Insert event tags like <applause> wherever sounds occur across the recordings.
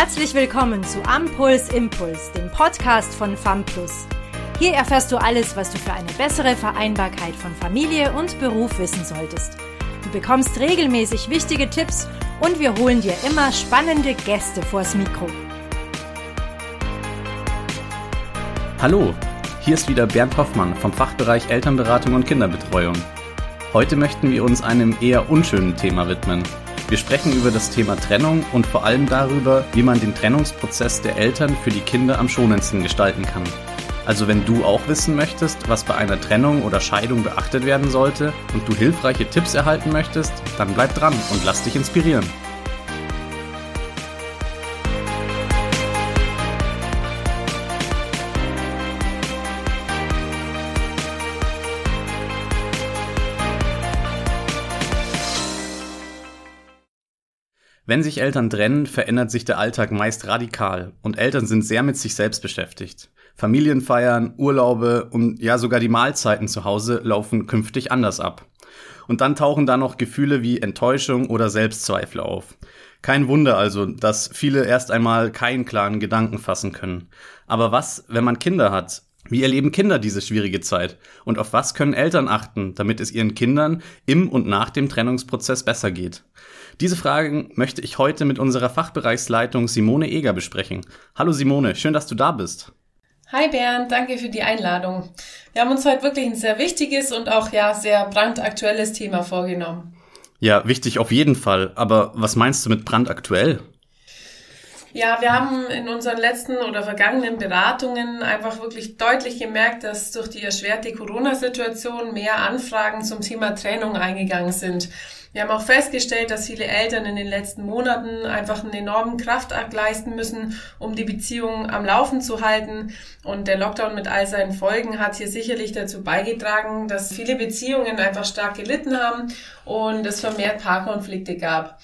Herzlich willkommen zu Ampuls Impuls, dem Podcast von FAMPLUS. Hier erfährst du alles, was du für eine bessere Vereinbarkeit von Familie und Beruf wissen solltest. Du bekommst regelmäßig wichtige Tipps und wir holen dir immer spannende Gäste vors Mikro. Hallo, hier ist wieder Bernd Hoffmann vom Fachbereich Elternberatung und Kinderbetreuung. Heute möchten wir uns einem eher unschönen Thema widmen, wir sprechen über das Thema Trennung und vor allem darüber, wie man den Trennungsprozess der Eltern für die Kinder am schonendsten gestalten kann. Also wenn du auch wissen möchtest, was bei einer Trennung oder Scheidung beachtet werden sollte und du hilfreiche Tipps erhalten möchtest, dann bleib dran und lass dich inspirieren. Wenn sich Eltern trennen, verändert sich der Alltag meist radikal und Eltern sind sehr mit sich selbst beschäftigt. Familienfeiern, Urlaube und ja sogar die Mahlzeiten zu Hause laufen künftig anders ab. Und dann tauchen da noch Gefühle wie Enttäuschung oder Selbstzweifel auf. Kein Wunder also, dass viele erst einmal keinen klaren Gedanken fassen können. Aber was, wenn man Kinder hat? Wie erleben Kinder diese schwierige Zeit? Und auf was können Eltern achten, damit es ihren Kindern im und nach dem Trennungsprozess besser geht? Diese Fragen möchte ich heute mit unserer Fachbereichsleitung Simone Eger besprechen. Hallo Simone, schön, dass du da bist. Hi Bernd, danke für die Einladung. Wir haben uns heute wirklich ein sehr wichtiges und auch ja sehr brandaktuelles Thema vorgenommen. Ja, wichtig auf jeden Fall. Aber was meinst du mit brandaktuell? Ja, wir haben in unseren letzten oder vergangenen Beratungen einfach wirklich deutlich gemerkt, dass durch die erschwerte Corona-Situation mehr Anfragen zum Thema Trennung eingegangen sind. Wir haben auch festgestellt, dass viele Eltern in den letzten Monaten einfach einen enormen Kraftakt leisten müssen, um die Beziehung am Laufen zu halten. Und der Lockdown mit all seinen Folgen hat hier sicherlich dazu beigetragen, dass viele Beziehungen einfach stark gelitten haben und es vermehrt Paarkonflikte gab.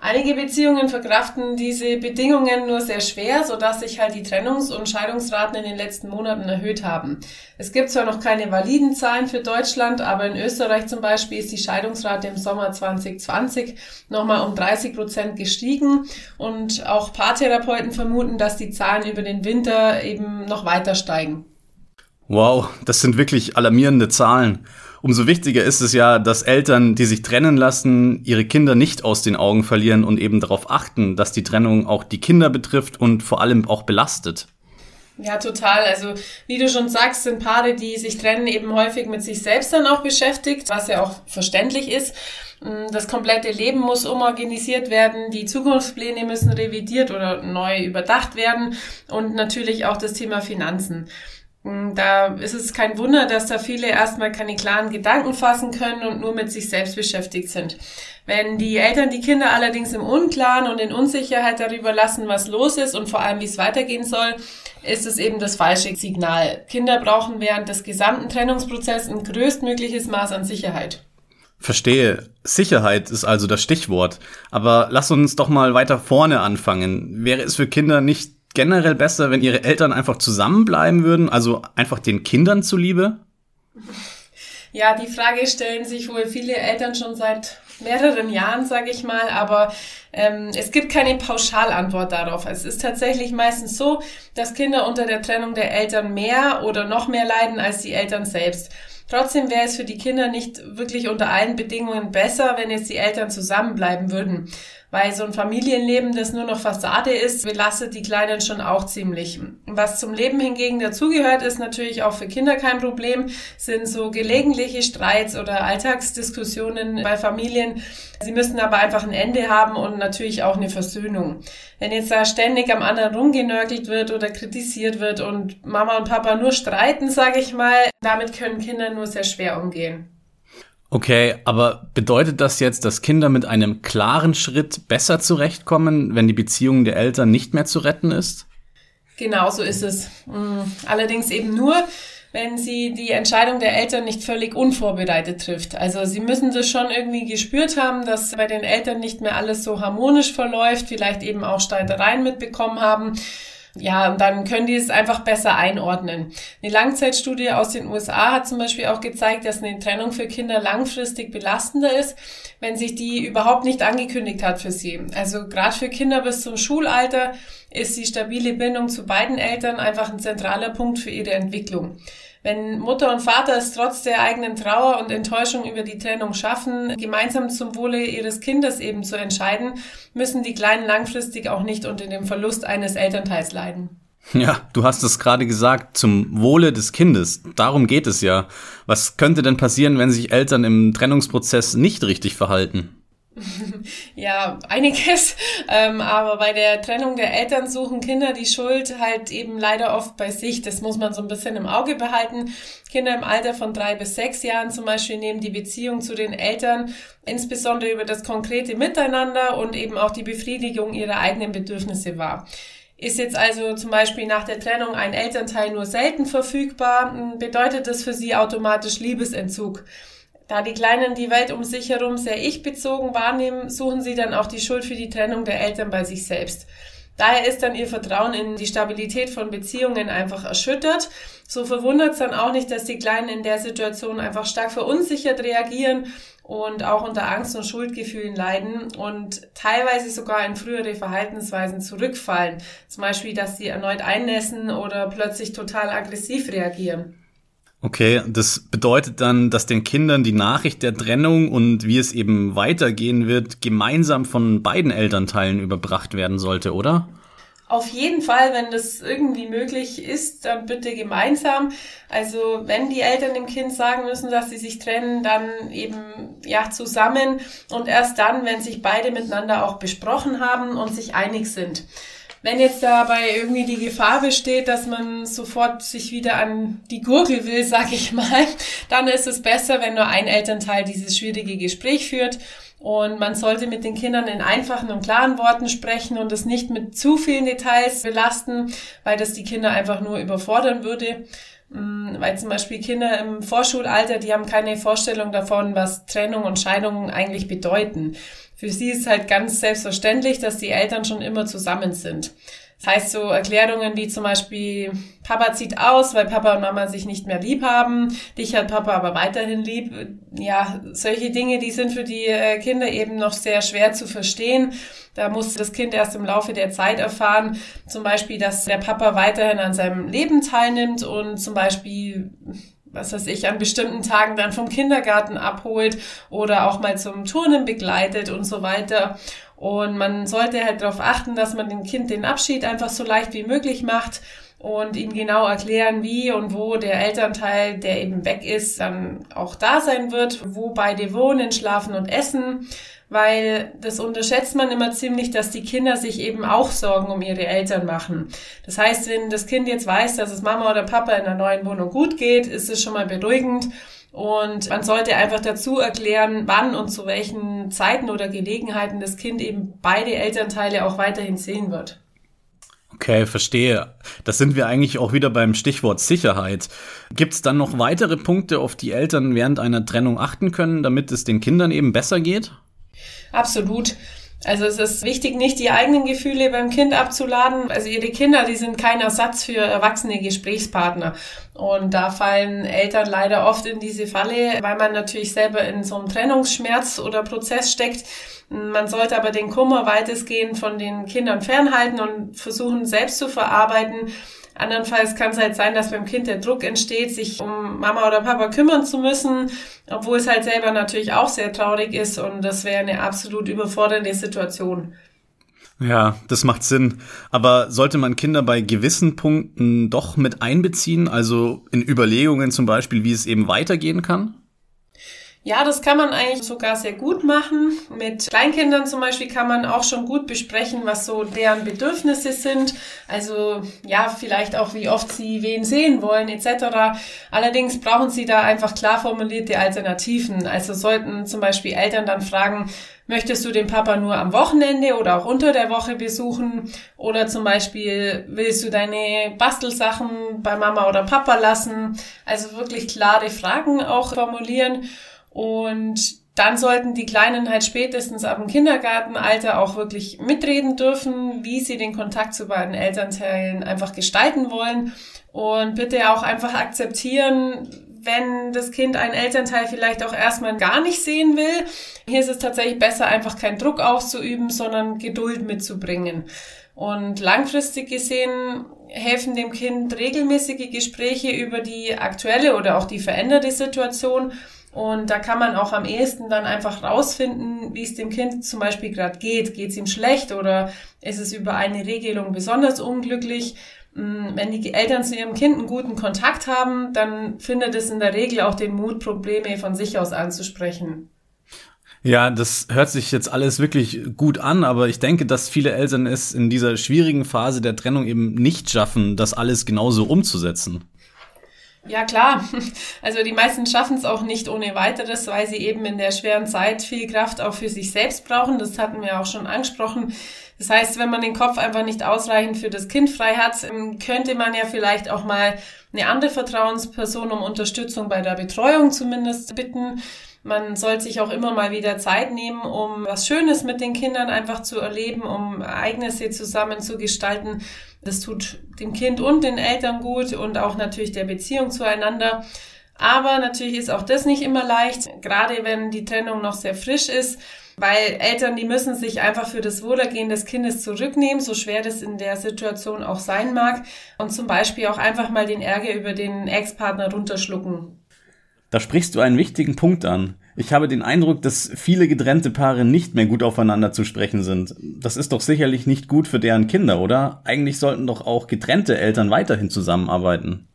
Einige Beziehungen verkraften diese Bedingungen nur sehr schwer, sodass sich halt die Trennungs- und Scheidungsraten in den letzten Monaten erhöht haben. Es gibt zwar noch keine validen Zahlen für Deutschland, aber in Österreich zum Beispiel ist die Scheidungsrate im Sommer 2020 nochmal um 30 Prozent gestiegen und auch Paartherapeuten vermuten, dass die Zahlen über den Winter eben noch weiter steigen. Wow, das sind wirklich alarmierende Zahlen. Umso wichtiger ist es ja, dass Eltern, die sich trennen lassen, ihre Kinder nicht aus den Augen verlieren und eben darauf achten, dass die Trennung auch die Kinder betrifft und vor allem auch belastet. Ja, total. Also wie du schon sagst, sind Paare, die sich trennen, eben häufig mit sich selbst dann auch beschäftigt, was ja auch verständlich ist. Mm, das komplette Leben muss umorganisiert werden, die Zukunftspläne müssen revidiert oder neu überdacht werden und natürlich auch das Thema Finanzen. Hm, da ist es kein Wunder, dass da viele erstmal keine klaren Gedanken fassen können und nur mit sich selbst beschäftigt sind. Wenn die Eltern die Kinder allerdings im Unklaren und in Unsicherheit darüber lassen, was los ist und vor allem, wie es weitergehen soll, ist es eben das falsche Signal. Kinder brauchen während des gesamten Trennungsprozesses ein größtmögliches Maß an Sicherheit. Verstehe. Sicherheit ist also das Stichwort. Aber lass uns doch mal weiter vorne anfangen. Wäre es für Kinder nicht generell besser, wenn ihre Eltern einfach zusammenbleiben würden, also einfach den Kindern zuliebe? Ja, die Frage stellen sich wohl viele Eltern schon seit mehreren Jahren, sage ich mal, aber ähm, es gibt keine Pauschalantwort darauf. Es ist tatsächlich meistens so, dass Kinder unter der Trennung der Eltern mehr oder noch mehr leiden als die Eltern selbst. Trotzdem wäre es für die Kinder nicht wirklich unter allen Bedingungen besser, wenn jetzt die Eltern zusammenbleiben würden. Weil so ein Familienleben, das nur noch Fassade ist, belastet die Kleinen schon auch ziemlich. Was zum Leben hingegen dazugehört, ist natürlich auch für Kinder kein Problem, sind so gelegentliche Streits oder Alltagsdiskussionen bei Familien. Sie müssen aber einfach ein Ende haben und natürlich auch eine Versöhnung. Wenn jetzt da ständig am anderen rumgenörgelt wird oder kritisiert wird und Mama und Papa nur streiten, sage ich mal, damit können Kinder nur sehr schwer umgehen. Okay, aber bedeutet das jetzt, dass Kinder mit einem klaren Schritt besser zurechtkommen, wenn die Beziehung der Eltern nicht mehr zu retten ist? Genau so ist es. Mm, allerdings eben nur, wenn sie die Entscheidung der Eltern nicht völlig unvorbereitet trifft. Also sie müssen das schon irgendwie gespürt haben, dass bei den Eltern nicht mehr alles so harmonisch verläuft, vielleicht eben auch Streitereien mitbekommen haben ja, dann können die es einfach besser einordnen. Eine Langzeitstudie aus den USA hat zum Beispiel auch gezeigt, dass eine Trennung für Kinder langfristig belastender ist, wenn sich die überhaupt nicht angekündigt hat für sie. Also gerade für Kinder bis zum Schulalter ist die stabile Bindung zu beiden Eltern einfach ein zentraler Punkt für ihre Entwicklung. Wenn Mutter und Vater es trotz der eigenen Trauer und Enttäuschung über die Trennung schaffen, gemeinsam zum Wohle ihres Kindes eben zu entscheiden, müssen die Kleinen langfristig auch nicht unter dem Verlust eines Elternteils leiden. Ja, du hast es gerade gesagt, zum Wohle des Kindes. Darum geht es ja. Was könnte denn passieren, wenn sich Eltern im Trennungsprozess nicht richtig verhalten? <laughs> ja, einiges. Ähm, aber bei der Trennung der Eltern suchen Kinder die Schuld halt eben leider oft bei sich. Das muss man so ein bisschen im Auge behalten. Kinder im Alter von drei bis sechs Jahren zum Beispiel nehmen die Beziehung zu den Eltern insbesondere über das konkrete Miteinander und eben auch die Befriedigung ihrer eigenen Bedürfnisse wahr. Ist jetzt also zum Beispiel nach der Trennung ein Elternteil nur selten verfügbar, bedeutet das für sie automatisch Liebesentzug. Da die Kleinen die Welt um sich herum sehr ich-bezogen wahrnehmen, suchen sie dann auch die Schuld für die Trennung der Eltern bei sich selbst. Daher ist dann ihr Vertrauen in die Stabilität von Beziehungen einfach erschüttert. So verwundert es dann auch nicht, dass die Kleinen in der Situation einfach stark verunsichert reagieren und auch unter Angst und Schuldgefühlen leiden und teilweise sogar in frühere Verhaltensweisen zurückfallen. Zum Beispiel, dass sie erneut einnässen oder plötzlich total aggressiv reagieren. Okay, das bedeutet dann, dass den Kindern die Nachricht der Trennung und wie es eben weitergehen wird, gemeinsam von beiden Elternteilen überbracht werden sollte, oder? Auf jeden Fall, wenn das irgendwie möglich ist, dann bitte gemeinsam. Also wenn die Eltern dem Kind sagen müssen, dass sie sich trennen, dann eben ja zusammen und erst dann, wenn sich beide miteinander auch besprochen haben und sich einig sind. Wenn jetzt dabei irgendwie die Gefahr besteht, dass man sofort sich wieder an die Gurgel will, <laughs> sag ich mal, dann ist es besser, wenn nur ein Elternteil dieses schwierige Gespräch führt. Und man sollte mit den Kindern in einfachen und klaren Worten sprechen und es nicht mit zu vielen Details belasten, weil das die Kinder einfach nur überfordern würde. Mm, weil zum Beispiel Kinder im Vorschulalter, die haben keine Vorstellung davon, was Trennung und Scheidung eigentlich bedeuten. Für sie ist halt ganz selbstverständlich, dass die Eltern schon immer zusammen sind. Das heißt so Erklärungen wie zum Beispiel, Papa zieht aus, weil Papa und Mama sich nicht mehr lieb haben, dich hat Papa aber weiterhin lieb. Ja, solche Dinge, die sind für die äh, Kinder eben noch sehr schwer zu verstehen. Da muss das Kind erst im Laufe der Zeit erfahren, zum Beispiel, dass der Papa weiterhin an seinem Leben teilnimmt und zum Beispiel was weiß ich, an bestimmten Tagen dann vom Kindergarten abholt oder auch mal zum Turnen begleitet und so weiter. Und man sollte halt darauf achten, dass man dem Kind den Abschied einfach so leicht wie möglich macht und ihm genau erklären, wie und wo der Elternteil, der eben weg ist, dann auch da sein wird, wo beide wohnen, schlafen und essen weil das unterschätzt man immer ziemlich, dass die Kinder sich eben auch Sorgen um ihre Eltern machen. Das heißt, wenn das Kind jetzt weiß, dass es Mama oder Papa in der neuen Wohnung gut geht, ist es schon mal beruhigend. Und man sollte einfach dazu erklären, wann und zu welchen Zeiten oder Gelegenheiten das Kind eben beide Elternteile auch weiterhin sehen wird. Okay, verstehe. Das sind wir eigentlich auch wieder beim Stichwort Sicherheit. Gibt es dann noch weitere Punkte, auf die Eltern während einer Trennung achten können, damit es den Kindern eben besser geht? Absolut. Also es ist wichtig, nicht die eigenen Gefühle beim Kind abzuladen. Also ihre Kinder, die sind kein Ersatz für erwachsene Gesprächspartner. Und da fallen Eltern leider oft in diese Falle, weil man natürlich selber in so einem Trennungsschmerz oder Prozess steckt. Man sollte aber den Kummer weitestgehend von den Kindern fernhalten und versuchen, selbst zu verarbeiten Andernfalls kann es halt sein, dass beim Kind der Druck entsteht, sich um Mama oder Papa kümmern zu müssen, obwohl es halt selber natürlich auch sehr traurig ist und das wäre eine absolut überfordernde Situation. Ja, das macht Sinn. Aber sollte man Kinder bei gewissen Punkten doch mit einbeziehen, also in Überlegungen zum Beispiel, wie es eben weitergehen kann? Ja, das kann man eigentlich sogar sehr gut machen. Mit Kleinkindern zum Beispiel kann man auch schon gut besprechen, was so deren Bedürfnisse sind. Also ja, vielleicht auch, wie oft sie wen sehen wollen etc. Allerdings brauchen sie da einfach klar formulierte Alternativen. Also sollten zum Beispiel Eltern dann fragen, Möchtest du den Papa nur am Wochenende oder auch unter der Woche besuchen? Oder zum Beispiel willst du deine Bastelsachen bei Mama oder Papa lassen? Also wirklich klare Fragen auch formulieren. Und dann sollten die Kleinen halt spätestens ab dem Kindergartenalter auch wirklich mitreden dürfen, wie sie den Kontakt zu beiden Elternteilen einfach gestalten wollen. Und bitte auch einfach akzeptieren, wenn das Kind einen Elternteil vielleicht auch erstmal gar nicht sehen will. Hier ist es tatsächlich besser, einfach keinen Druck auszuüben, sondern Geduld mitzubringen. Und langfristig gesehen helfen dem Kind regelmäßige Gespräche über die aktuelle oder auch die veränderte Situation. Und da kann man auch am ehesten dann einfach rausfinden, wie es dem Kind zum Beispiel gerade geht. Geht es ihm schlecht oder ist es über eine Regelung besonders unglücklich? Hm, wenn die Eltern zu ihrem Kind einen guten Kontakt haben, dann findet es in der Regel auch den Mut, Probleme von sich aus anzusprechen. Ja, das hört sich jetzt alles wirklich gut an, aber ich denke, dass viele Eltern es in dieser schwierigen Phase der Trennung eben nicht schaffen, das alles genauso umzusetzen. Ja, klar. Also die meisten schaffen es auch nicht ohne weiteres, weil sie eben in der schweren Zeit viel Kraft auch für sich selbst brauchen. Das hatten wir auch schon angesprochen. Das heißt, wenn man den Kopf einfach nicht ausreichend für das Kind frei hat, ähm, könnte man ja vielleicht auch mal eine andere Vertrauensperson um Unterstützung bei der Betreuung zumindest bitten. Man soll sich auch immer mal wieder Zeit nehmen, um was Schönes mit den Kindern einfach zu erleben, um Ereignisse zusammen zu gestalten. Das tut dem Kind und den Eltern gut und auch natürlich der Beziehung zueinander. Aber natürlich ist auch das nicht immer leicht, gerade wenn die Trennung noch sehr frisch ist, weil Eltern, die müssen sich einfach für das Wohlergehen des Kindes zurücknehmen, so schwer das in der Situation auch sein mag, und zum Beispiel auch einfach mal den Ärger über den Ex-Partner runterschlucken. Da sprichst du einen wichtigen Punkt an. Ich habe den Eindruck, dass viele getrennte Paare nicht mehr gut aufeinander zu sprechen sind. Das ist doch sicherlich nicht gut für deren Kinder, oder? Eigentlich sollten doch auch getrennte Eltern weiterhin zusammenarbeiten.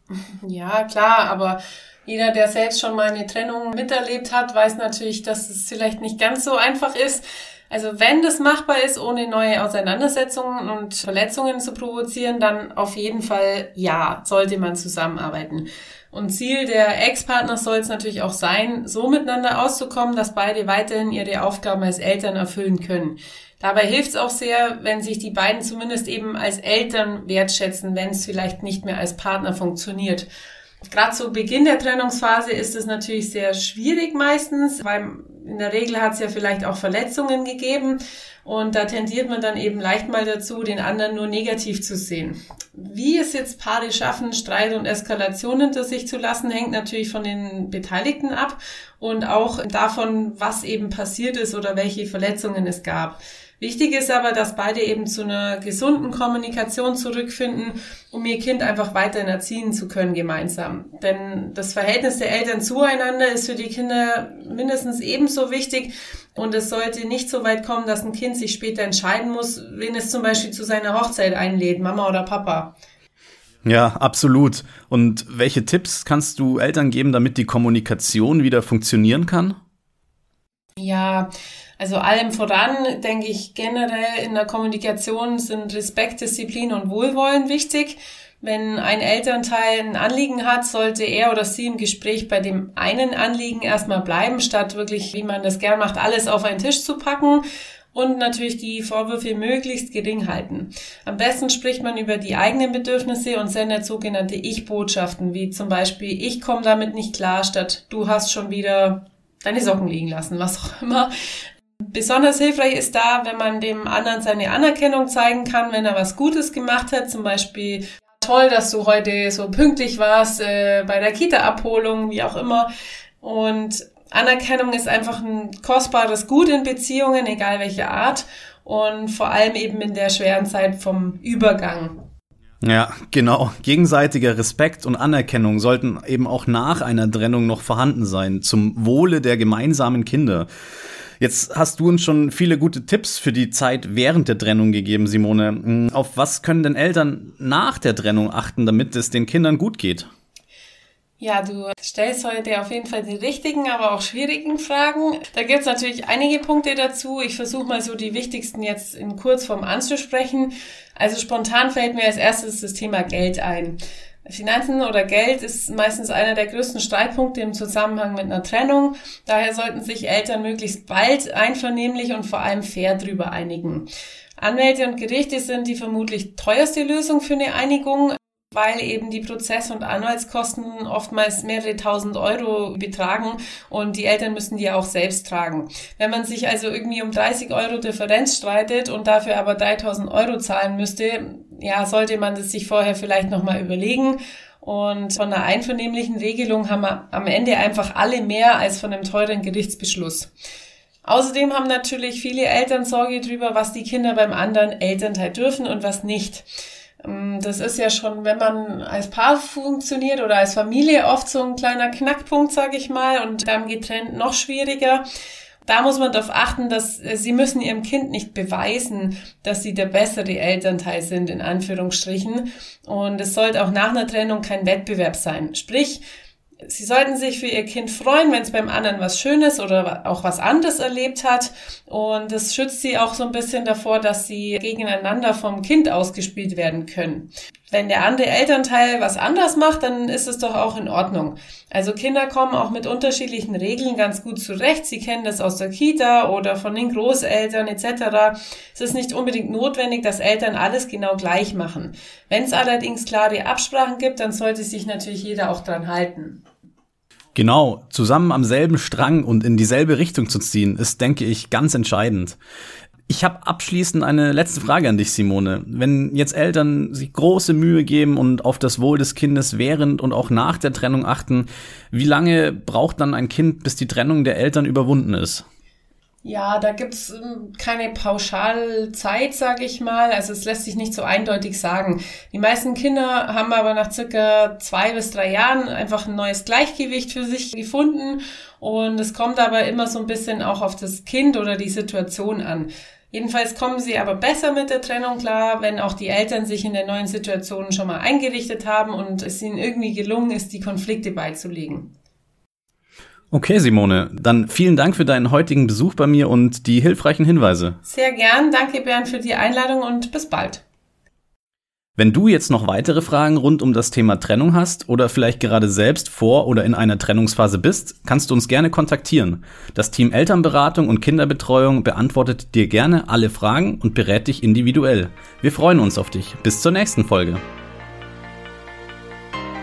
Ja, klar, aber jeder, der selbst schon mal eine Trennung miterlebt hat, weiß natürlich, dass es vielleicht nicht ganz so einfach ist. Also wenn das machbar ist, ohne neue Auseinandersetzungen und Verletzungen zu provozieren, dann auf jeden Fall ja, sollte man zusammenarbeiten. Und Ziel der Ex-Partner soll es natürlich auch sein, so miteinander auszukommen, dass beide weiterhin ihre Aufgaben als Eltern erfüllen können. Dabei hilft es auch sehr, wenn sich die beiden zumindest eben als Eltern wertschätzen, wenn es vielleicht nicht mehr als Partner funktioniert. Gerade zu Beginn der Trennungsphase ist es natürlich sehr schwierig meistens, weil in der Regel hat es ja vielleicht auch Verletzungen gegeben und da tendiert man dann eben leicht mal dazu, den anderen nur negativ zu sehen. Wie es jetzt Paare schaffen, Streit und Eskalation hinter sich zu lassen, hängt natürlich von den Beteiligten ab und auch davon, was eben passiert ist oder welche Verletzungen es gab. Wichtig ist aber, dass beide eben zu einer gesunden Kommunikation zurückfinden, um ihr Kind einfach weiterhin erziehen zu können gemeinsam. Denn das Verhältnis der Eltern zueinander ist für die Kinder mindestens ebenso wichtig und es sollte nicht so weit kommen, dass ein Kind sich später entscheiden muss, wen es zum Beispiel zu seiner Hochzeit einlädt, Mama oder Papa. Ja, absolut. Und welche Tipps kannst du Eltern geben, damit die Kommunikation wieder funktionieren kann? Ja, also allem voran denke ich generell in der Kommunikation sind Respekt, Disziplin und Wohlwollen wichtig. Wenn ein Elternteil ein Anliegen hat, sollte er oder sie im Gespräch bei dem einen Anliegen erstmal bleiben, statt wirklich, wie man das gern macht, alles auf einen Tisch zu packen und natürlich die Vorwürfe möglichst gering halten. Am besten spricht man über die eigenen Bedürfnisse und sendet sogenannte Ich-Botschaften, wie zum Beispiel, ich komme damit nicht klar, statt du hast schon wieder deine Socken liegen lassen, was auch immer. Besonders hilfreich ist da, wenn man dem anderen seine Anerkennung zeigen kann, wenn er was Gutes gemacht hat, zum Beispiel toll, dass du heute so pünktlich warst äh, bei der Kita-Abholung, wie auch immer. Und Anerkennung ist einfach ein kostbares Gut in Beziehungen, egal welche Art. Und vor allem eben in der schweren Zeit vom Übergang. Ja, genau. Gegenseitiger Respekt und Anerkennung sollten eben auch nach einer Trennung noch vorhanden sein, zum Wohle der gemeinsamen Kinder. Jetzt hast du uns schon viele gute Tipps für die Zeit während der Trennung gegeben, Simone. Hm, auf was können denn Eltern nach der Trennung achten, damit es den Kindern gut geht? Ja, du stellst heute auf jeden Fall die richtigen, aber auch schwierigen Fragen. Da gibt es natürlich einige Punkte dazu. Ich versuche mal so die wichtigsten jetzt in Kurzform anzusprechen. Also spontan fällt mir als erstes das Thema Geld ein. Finanzen oder Geld ist meistens einer der größten Streitpunkte im Zusammenhang mit einer Trennung. Daher sollten sich Eltern möglichst bald einvernehmlich und vor allem fair drüber einigen. Anwälte und Gerichte sind die vermutlich teuerste Lösung für eine Einigung. weil eben die Prozess- und Anwaltskosten oftmals mehrere tausend Euro betragen und die Eltern müssen die auch selbst tragen. Wenn man sich also irgendwie um 30 Euro Differenz streitet und dafür aber 3000 Euro zahlen müsste, ja, sollte man das sich vorher vielleicht nochmal überlegen. Und von einer einvernehmlichen Regelung haben wir am Ende einfach alle mehr als von einem teuren Gerichtsbeschluss. Außerdem haben natürlich viele Eltern Sorge darüber, was die Kinder beim anderen Elternteil dürfen und was nicht. Ähm, das ist ja schon, wenn man als Paar funktioniert oder als Familie oft so ein kleiner Knackpunkt, sage ich mal, und dann getrennt noch schwieriger. Da muss man darauf achten, dass äh, sie müssen ihrem Kind nicht beweisen, dass sie der bessere Elternteil sind, in Anführungsstrichen. Und es sollte auch nach einer Trennung kein Wettbewerb sein. Sprich, Sie sollten sich für Ihr Kind freuen, wenn es beim anderen was Schönes oder auch was anderes erlebt hat. Und das schützt Sie auch so ein bisschen davor, dass Sie gegeneinander vom Kind ausgespielt werden können. Wenn der andere Elternteil was anders macht, dann ist es doch auch in Ordnung. Also Kinder kommen auch mit unterschiedlichen Regeln ganz gut zurecht. Sie kennen das aus der Kita oder von den Großeltern etc. Es ist nicht unbedingt notwendig, dass Eltern alles genau gleich machen. Wenn es allerdings klare Absprachen gibt, dann sollte sich natürlich jeder auch dran halten. Genau, zusammen am selben Strang und in dieselbe Richtung zu ziehen, ist, denke ich, ganz entscheidend. Ich habe abschließend eine letzte Frage an dich, Simone. Wenn jetzt Eltern sich große Mühe geben und auf das Wohl des Kindes während und auch nach der Trennung achten, wie lange braucht dann ein Kind, bis die Trennung der Eltern überwunden ist? Ja, da gibt's ähm, keine Pauschalzeit, sage ich mal. Also es lässt sich nicht so eindeutig sagen. Die meisten Kinder haben aber nach circa zwei bis drei Jahren einfach ein neues Gleichgewicht für sich gefunden. Und es kommt aber immer so ein bisschen auch auf das Kind oder die Situation an. Jedenfalls kommen sie aber besser mit der Trennung klar, wenn auch die Eltern sich in der neuen Situation schon mal eingerichtet haben und es ihnen irgendwie gelungen ist, die Konflikte beizulegen. Okay, Simone, dann vielen Dank für deinen heutigen Besuch bei mir und die hilfreichen Hinweise. Sehr gern. Danke, Bernd, für die Einladung und bis bald. Wenn du jetzt noch weitere Fragen rund um das Thema Trennung hast oder vielleicht gerade selbst vor oder in einer Trennungsphase bist, kannst du uns gerne kontaktieren. Das Team Elternberatung und Kinderbetreuung beantwortet dir gerne alle Fragen und berät dich individuell. Wir freuen uns auf dich. Bis zur nächsten Folge.